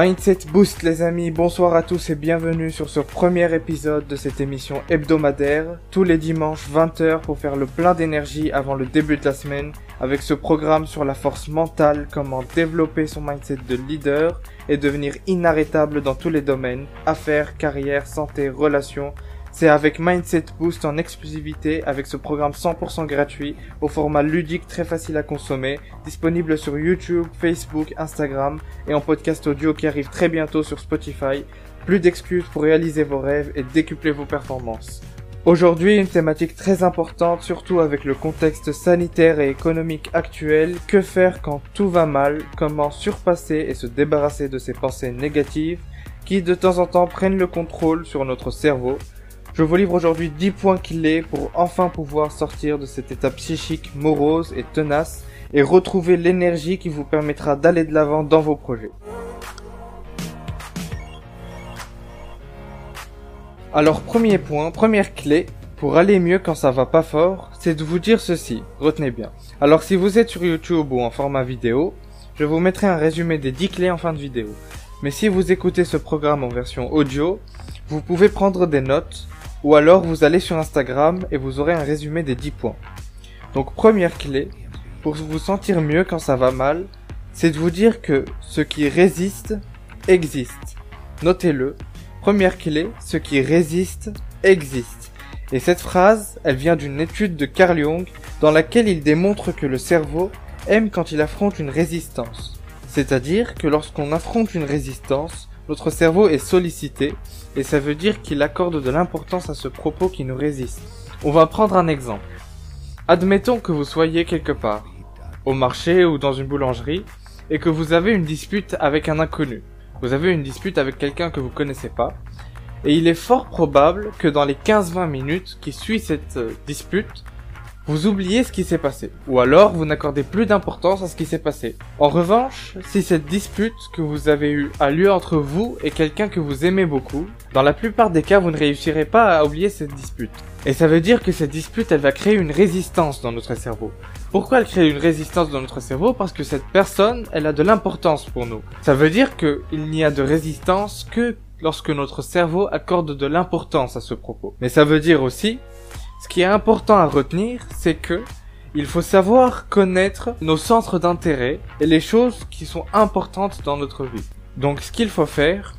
Mindset Boost les amis, bonsoir à tous et bienvenue sur ce premier épisode de cette émission hebdomadaire, tous les dimanches 20h pour faire le plein d'énergie avant le début de la semaine, avec ce programme sur la force mentale, comment développer son mindset de leader et devenir inarrêtable dans tous les domaines, affaires, carrière, santé, relations, c'est avec Mindset Boost en exclusivité avec ce programme 100% gratuit au format ludique très facile à consommer, disponible sur YouTube, Facebook, Instagram et en podcast audio qui arrive très bientôt sur Spotify. Plus d'excuses pour réaliser vos rêves et décupler vos performances. Aujourd'hui, une thématique très importante, surtout avec le contexte sanitaire et économique actuel. Que faire quand tout va mal? Comment surpasser et se débarrasser de ces pensées négatives qui de temps en temps prennent le contrôle sur notre cerveau? Je vous livre aujourd'hui 10 points clés pour enfin pouvoir sortir de cet état psychique morose et tenace et retrouver l'énergie qui vous permettra d'aller de l'avant dans vos projets. Alors premier point, première clé, pour aller mieux quand ça va pas fort, c'est de vous dire ceci, retenez bien. Alors si vous êtes sur YouTube ou en format vidéo, je vous mettrai un résumé des 10 clés en fin de vidéo. Mais si vous écoutez ce programme en version audio, vous pouvez prendre des notes ou alors vous allez sur Instagram et vous aurez un résumé des 10 points. Donc première clé, pour vous sentir mieux quand ça va mal, c'est de vous dire que ce qui résiste existe. Notez-le. Première clé, ce qui résiste existe. Et cette phrase, elle vient d'une étude de Carl Jung dans laquelle il démontre que le cerveau aime quand il affronte une résistance. C'est-à-dire que lorsqu'on affronte une résistance, notre cerveau est sollicité et ça veut dire qu'il accorde de l'importance à ce propos qui nous résiste. On va prendre un exemple. Admettons que vous soyez quelque part, au marché ou dans une boulangerie, et que vous avez une dispute avec un inconnu. Vous avez une dispute avec quelqu'un que vous connaissez pas, et il est fort probable que dans les 15-20 minutes qui suivent cette euh, dispute, vous oubliez ce qui s'est passé, ou alors vous n'accordez plus d'importance à ce qui s'est passé. En revanche, si cette dispute que vous avez eue a lieu entre vous et quelqu'un que vous aimez beaucoup, dans la plupart des cas vous ne réussirez pas à oublier cette dispute. Et ça veut dire que cette dispute elle va créer une résistance dans notre cerveau. Pourquoi elle crée une résistance dans notre cerveau? Parce que cette personne, elle a de l'importance pour nous. Ça veut dire qu'il n'y a de résistance que lorsque notre cerveau accorde de l'importance à ce propos. Mais ça veut dire aussi ce qui est important à retenir, c'est que il faut savoir connaître nos centres d'intérêt et les choses qui sont importantes dans notre vie. Donc ce qu'il faut faire,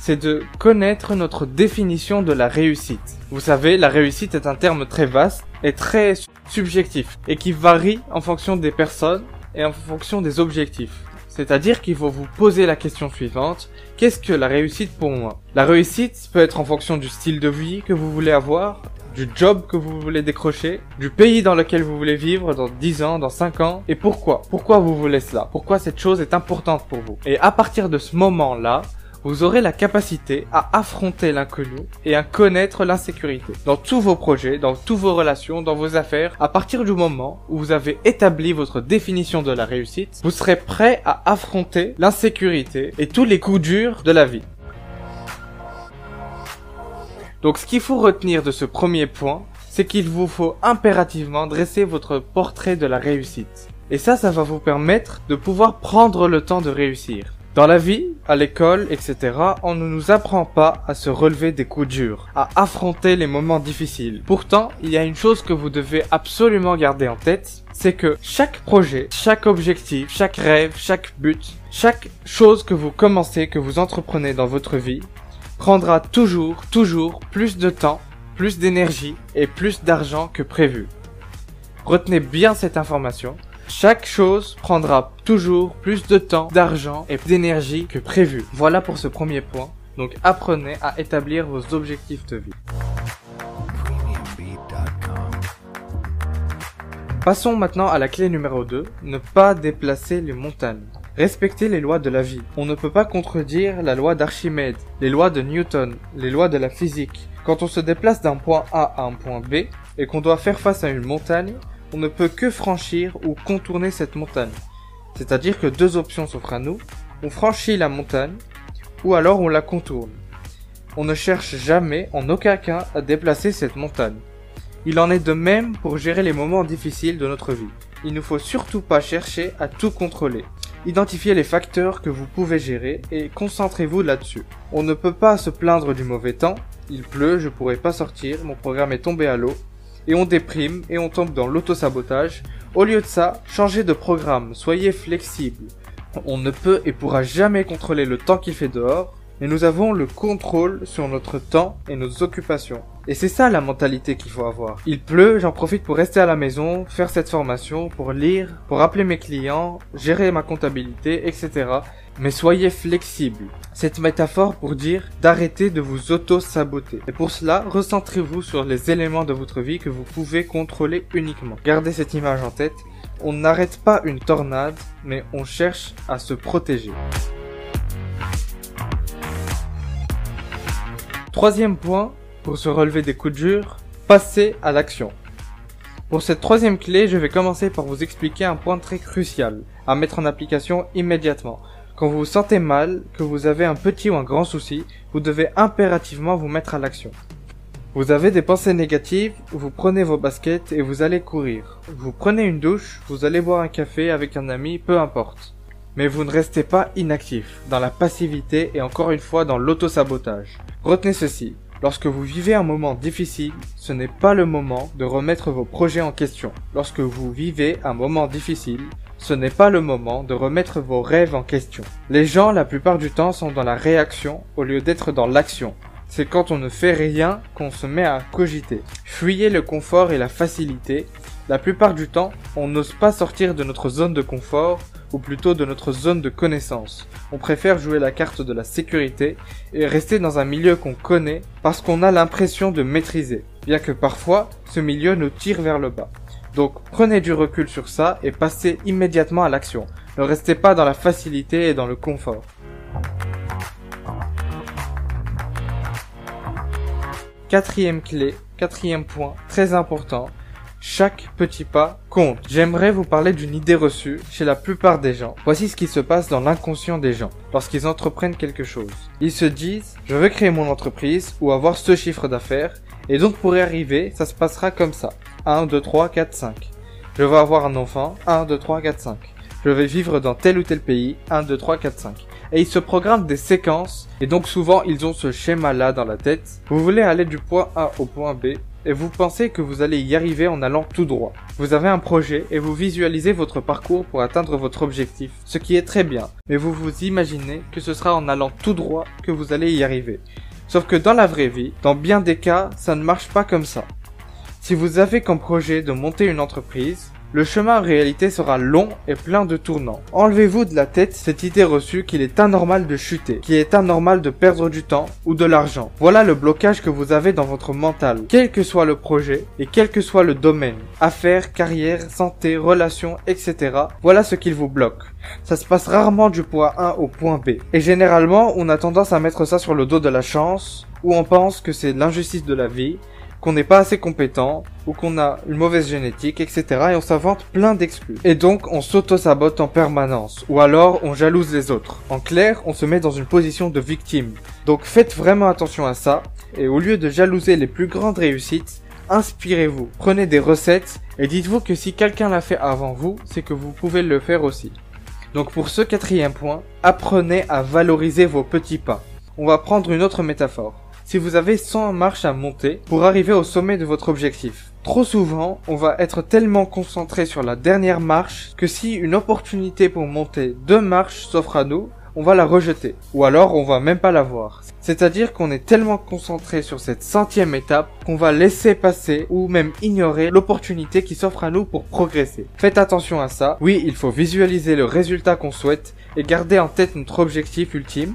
c'est de connaître notre définition de la réussite. Vous savez, la réussite est un terme très vaste et très subjectif et qui varie en fonction des personnes et en fonction des objectifs. C'est-à-dire qu'il faut vous poser la question suivante, qu'est-ce que la réussite pour moi? La réussite peut être en fonction du style de vie que vous voulez avoir, du job que vous voulez décrocher, du pays dans lequel vous voulez vivre dans 10 ans, dans 5 ans, et pourquoi? Pourquoi vous voulez cela? Pourquoi cette chose est importante pour vous? Et à partir de ce moment-là, vous aurez la capacité à affronter l'inconnu et à connaître l'insécurité. Dans tous vos projets, dans toutes vos relations, dans vos affaires, à partir du moment où vous avez établi votre définition de la réussite, vous serez prêt à affronter l'insécurité et tous les coups durs de la vie. Donc ce qu'il faut retenir de ce premier point, c'est qu'il vous faut impérativement dresser votre portrait de la réussite. Et ça, ça va vous permettre de pouvoir prendre le temps de réussir. Dans la vie, à l'école, etc., on ne nous apprend pas à se relever des coups durs, à affronter les moments difficiles. Pourtant, il y a une chose que vous devez absolument garder en tête, c'est que chaque projet, chaque objectif, chaque rêve, chaque but, chaque chose que vous commencez, que vous entreprenez dans votre vie, prendra toujours, toujours plus de temps, plus d'énergie et plus d'argent que prévu. Retenez bien cette information. Chaque chose prendra toujours plus de temps, d'argent et d'énergie que prévu. Voilà pour ce premier point. Donc apprenez à établir vos objectifs de vie. Passons maintenant à la clé numéro 2, ne pas déplacer les montagnes. Respecter les lois de la vie. On ne peut pas contredire la loi d'Archimède, les lois de Newton, les lois de la physique. Quand on se déplace d'un point A à un point B et qu'on doit faire face à une montagne, on ne peut que franchir ou contourner cette montagne. C'est-à-dire que deux options s'offrent à nous. On franchit la montagne ou alors on la contourne. On ne cherche jamais, en aucun cas, à déplacer cette montagne. Il en est de même pour gérer les moments difficiles de notre vie. Il ne faut surtout pas chercher à tout contrôler. Identifiez les facteurs que vous pouvez gérer et concentrez-vous là-dessus. On ne peut pas se plaindre du mauvais temps, il pleut, je pourrais pas sortir, mon programme est tombé à l'eau, et on déprime et on tombe dans l'auto-sabotage. Au lieu de ça, changez de programme, soyez flexible. On ne peut et pourra jamais contrôler le temps qu'il fait dehors, mais nous avons le contrôle sur notre temps et nos occupations. Et c'est ça la mentalité qu'il faut avoir. Il pleut, j'en profite pour rester à la maison, faire cette formation, pour lire, pour appeler mes clients, gérer ma comptabilité, etc. Mais soyez flexible. Cette métaphore pour dire d'arrêter de vous auto-saboter. Et pour cela, recentrez-vous sur les éléments de votre vie que vous pouvez contrôler uniquement. Gardez cette image en tête. On n'arrête pas une tornade, mais on cherche à se protéger. Troisième point, pour se relever des coups durs, passer à l'action. Pour cette troisième clé, je vais commencer par vous expliquer un point très crucial à mettre en application immédiatement. Quand vous vous sentez mal, que vous avez un petit ou un grand souci, vous devez impérativement vous mettre à l'action. Vous avez des pensées négatives, vous prenez vos baskets et vous allez courir. Vous prenez une douche, vous allez boire un café avec un ami, peu importe. Mais vous ne restez pas inactif, dans la passivité et encore une fois dans l'autosabotage. Retenez ceci, lorsque vous vivez un moment difficile, ce n'est pas le moment de remettre vos projets en question. Lorsque vous vivez un moment difficile, ce n'est pas le moment de remettre vos rêves en question. Les gens, la plupart du temps, sont dans la réaction au lieu d'être dans l'action. C'est quand on ne fait rien qu'on se met à cogiter. Fuyez le confort et la facilité. La plupart du temps, on n'ose pas sortir de notre zone de confort ou plutôt de notre zone de connaissance. On préfère jouer la carte de la sécurité et rester dans un milieu qu'on connaît parce qu'on a l'impression de maîtriser, bien que parfois ce milieu nous tire vers le bas. Donc prenez du recul sur ça et passez immédiatement à l'action. Ne restez pas dans la facilité et dans le confort. Quatrième clé, quatrième point, très important, chaque petit pas compte. J'aimerais vous parler d'une idée reçue chez la plupart des gens. Voici ce qui se passe dans l'inconscient des gens lorsqu'ils entreprennent quelque chose. Ils se disent, je veux créer mon entreprise ou avoir ce chiffre d'affaires et donc pour y arriver, ça se passera comme ça. 1, 2, 3, 4, 5. Je veux avoir un enfant. 1, 2, 3, 4, 5. Je vais vivre dans tel ou tel pays. 1, 2, 3, 4, 5. Et ils se programment des séquences, et donc souvent ils ont ce schéma-là dans la tête. Vous voulez aller du point A au point B, et vous pensez que vous allez y arriver en allant tout droit. Vous avez un projet et vous visualisez votre parcours pour atteindre votre objectif, ce qui est très bien, mais vous vous imaginez que ce sera en allant tout droit que vous allez y arriver. Sauf que dans la vraie vie, dans bien des cas, ça ne marche pas comme ça. Si vous avez comme projet de monter une entreprise, le chemin en réalité sera long et plein de tournants. Enlevez-vous de la tête cette idée reçue qu'il est anormal de chuter, qu'il est anormal de perdre du temps ou de l'argent. Voilà le blocage que vous avez dans votre mental, quel que soit le projet et quel que soit le domaine. Affaires, carrière, santé, relations, etc. Voilà ce qu'il vous bloque. Ça se passe rarement du point A au point B. Et généralement, on a tendance à mettre ça sur le dos de la chance, ou on pense que c'est l'injustice de la vie, qu'on n'est pas assez compétent ou qu'on a une mauvaise génétique, etc. Et on s'invente plein d'excuses. Et donc on s'auto-sabote en permanence. Ou alors on jalouse les autres. En clair, on se met dans une position de victime. Donc faites vraiment attention à ça. Et au lieu de jalouser les plus grandes réussites, inspirez-vous. Prenez des recettes et dites-vous que si quelqu'un l'a fait avant vous, c'est que vous pouvez le faire aussi. Donc pour ce quatrième point, apprenez à valoriser vos petits pas. On va prendre une autre métaphore si vous avez 100 marches à monter pour arriver au sommet de votre objectif. Trop souvent, on va être tellement concentré sur la dernière marche que si une opportunité pour monter deux marches s'offre à nous, on va la rejeter. Ou alors on va même pas la voir. C'est-à-dire qu'on est tellement concentré sur cette centième étape qu'on va laisser passer ou même ignorer l'opportunité qui s'offre à nous pour progresser. Faites attention à ça. Oui, il faut visualiser le résultat qu'on souhaite et garder en tête notre objectif ultime.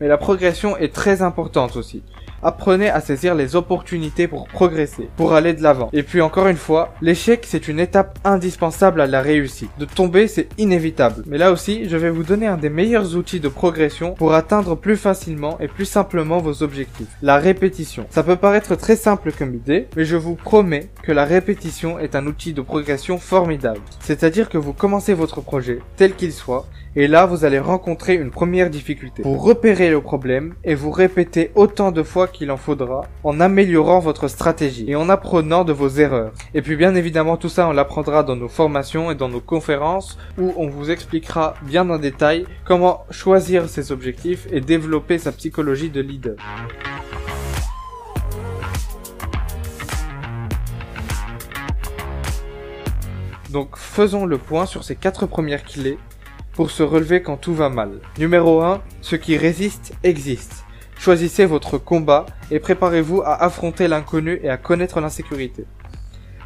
Mais la progression est très importante aussi. Apprenez à saisir les opportunités pour progresser, pour aller de l'avant. Et puis encore une fois, l'échec c'est une étape indispensable à la réussite. De tomber c'est inévitable. Mais là aussi, je vais vous donner un des meilleurs outils de progression pour atteindre plus facilement et plus simplement vos objectifs. La répétition. Ça peut paraître très simple comme idée, mais je vous promets que la répétition est un outil de progression formidable. C'est-à-dire que vous commencez votre projet, tel qu'il soit, et là vous allez rencontrer une première difficulté. Vous repérez le problème et vous répétez autant de fois qu'il en faudra, en améliorant votre stratégie et en apprenant de vos erreurs. Et puis bien évidemment tout ça on l'apprendra dans nos formations et dans nos conférences où on vous expliquera bien en détail comment choisir ses objectifs et développer sa psychologie de leader. Donc faisons le point sur ces quatre premières clés pour se relever quand tout va mal. Numéro 1, ce qui résiste existe. Choisissez votre combat et préparez-vous à affronter l'inconnu et à connaître l'insécurité.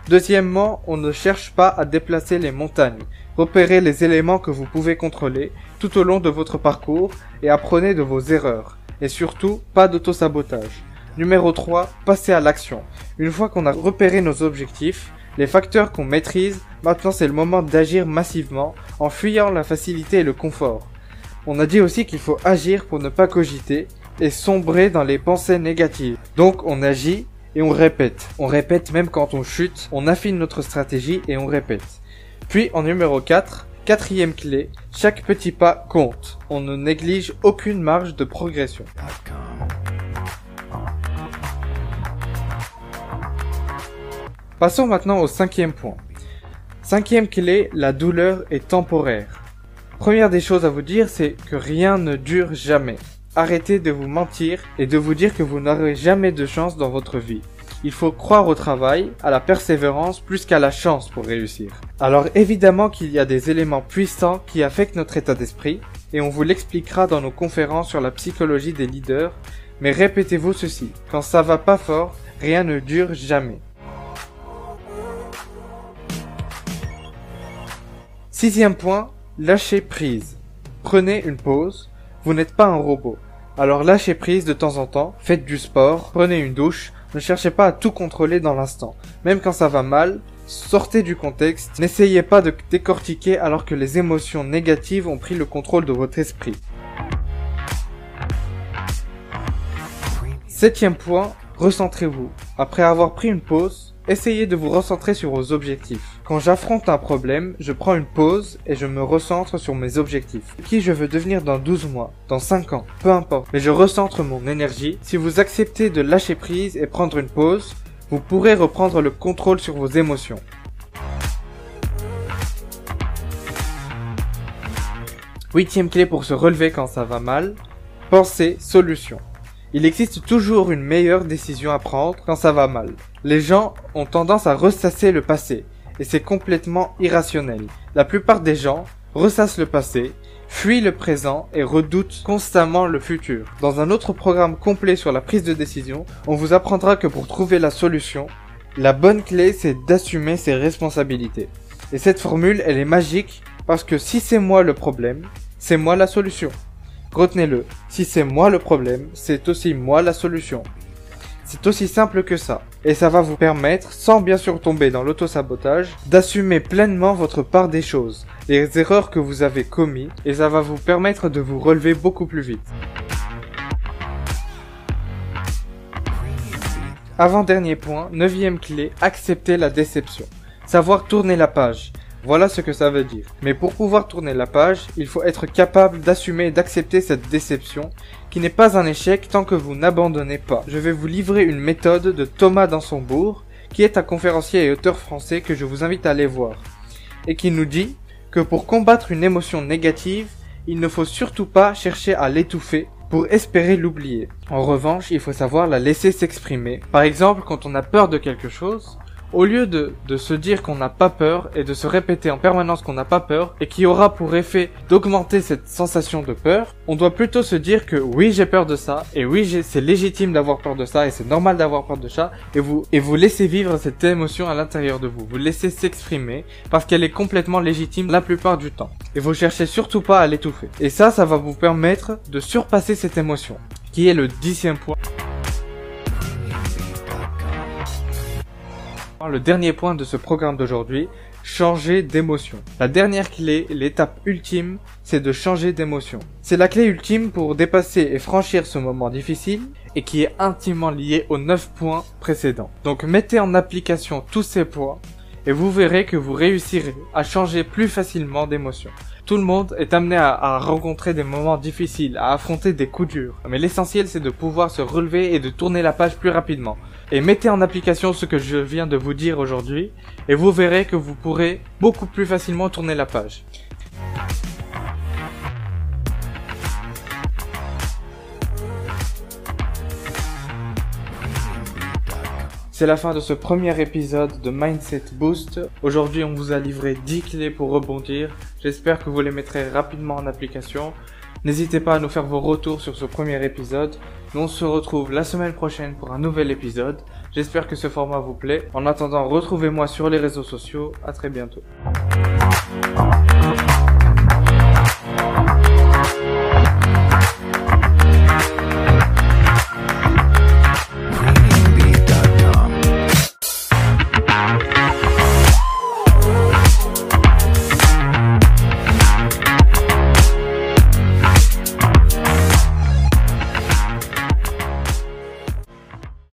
Deuxièmement, on ne cherche pas à déplacer les montagnes. Repérez les éléments que vous pouvez contrôler tout au long de votre parcours et apprenez de vos erreurs. Et surtout, pas d'auto-sabotage. Numéro 3, passez à l'action. Une fois qu'on a repéré nos objectifs, les facteurs qu'on maîtrise, maintenant c'est le moment d'agir massivement en fuyant la facilité et le confort. On a dit aussi qu'il faut agir pour ne pas cogiter et sombrer dans les pensées négatives. Donc on agit et on répète. On répète même quand on chute, on affine notre stratégie et on répète. Puis en numéro 4, quatrième clé, chaque petit pas compte. On ne néglige aucune marge de progression. Passons maintenant au cinquième point. Cinquième clé, la douleur est temporaire. Première des choses à vous dire, c'est que rien ne dure jamais. Arrêtez de vous mentir et de vous dire que vous n'aurez jamais de chance dans votre vie. Il faut croire au travail, à la persévérance plus qu'à la chance pour réussir. Alors évidemment qu'il y a des éléments puissants qui affectent notre état d'esprit, et on vous l'expliquera dans nos conférences sur la psychologie des leaders, mais répétez-vous ceci, quand ça va pas fort, rien ne dure jamais. Sixième point, lâcher prise. Prenez une pause. Vous n'êtes pas un robot. Alors lâchez prise de temps en temps, faites du sport, prenez une douche, ne cherchez pas à tout contrôler dans l'instant. Même quand ça va mal, sortez du contexte, n'essayez pas de décortiquer alors que les émotions négatives ont pris le contrôle de votre esprit. Septième point, recentrez-vous. Après avoir pris une pause, Essayez de vous recentrer sur vos objectifs. Quand j'affronte un problème, je prends une pause et je me recentre sur mes objectifs. Qui je veux devenir dans 12 mois, dans 5 ans, peu importe. Mais je recentre mon énergie. Si vous acceptez de lâcher prise et prendre une pause, vous pourrez reprendre le contrôle sur vos émotions. Huitième clé pour se relever quand ça va mal, pensez solution. Il existe toujours une meilleure décision à prendre quand ça va mal. Les gens ont tendance à ressasser le passé, et c'est complètement irrationnel. La plupart des gens ressassent le passé, fuient le présent et redoutent constamment le futur. Dans un autre programme complet sur la prise de décision, on vous apprendra que pour trouver la solution, la bonne clé c'est d'assumer ses responsabilités. Et cette formule, elle est magique parce que si c'est moi le problème, c'est moi la solution. Retenez-le, si c'est moi le problème, c'est aussi moi la solution. C'est aussi simple que ça. Et ça va vous permettre, sans bien sûr tomber dans l'autosabotage, d'assumer pleinement votre part des choses, les erreurs que vous avez commis, et ça va vous permettre de vous relever beaucoup plus vite. Avant-dernier point, neuvième clé, accepter la déception. Savoir tourner la page. Voilà ce que ça veut dire. Mais pour pouvoir tourner la page, il faut être capable d'assumer et d'accepter cette déception, qui n'est pas un échec tant que vous n'abandonnez pas. Je vais vous livrer une méthode de Thomas Dansonbourg, qui est un conférencier et auteur français que je vous invite à aller voir, et qui nous dit que pour combattre une émotion négative, il ne faut surtout pas chercher à l'étouffer, pour espérer l'oublier. En revanche, il faut savoir la laisser s'exprimer. Par exemple, quand on a peur de quelque chose, au lieu de, de se dire qu'on n'a pas peur et de se répéter en permanence qu'on n'a pas peur et qui aura pour effet d'augmenter cette sensation de peur, on doit plutôt se dire que oui j'ai peur de ça et oui c'est légitime d'avoir peur de ça et c'est normal d'avoir peur de ça et vous et vous laissez vivre cette émotion à l'intérieur de vous, vous laissez s'exprimer parce qu'elle est complètement légitime la plupart du temps et vous cherchez surtout pas à l'étouffer. Et ça, ça va vous permettre de surpasser cette émotion qui est le dixième point. Le dernier point de ce programme d'aujourd'hui, changer d'émotion. La dernière clé, l'étape ultime, c'est de changer d'émotion. C'est la clé ultime pour dépasser et franchir ce moment difficile et qui est intimement lié aux 9 points précédents. Donc mettez en application tous ces points et vous verrez que vous réussirez à changer plus facilement d'émotion. Tout le monde est amené à, rencontrer des moments difficiles, à affronter des coups durs. Mais l'essentiel c'est de pouvoir se relever et de tourner la page plus rapidement. Et mettez en application ce que je viens de vous dire aujourd'hui et vous verrez que vous pourrez beaucoup plus facilement tourner la page. C'est la fin de ce premier épisode de Mindset Boost. Aujourd'hui, on vous a livré 10 clés pour rebondir. J'espère que vous les mettrez rapidement en application. N'hésitez pas à nous faire vos retours sur ce premier épisode. Nous on se retrouve la semaine prochaine pour un nouvel épisode. J'espère que ce format vous plaît. En attendant, retrouvez-moi sur les réseaux sociaux. À très bientôt.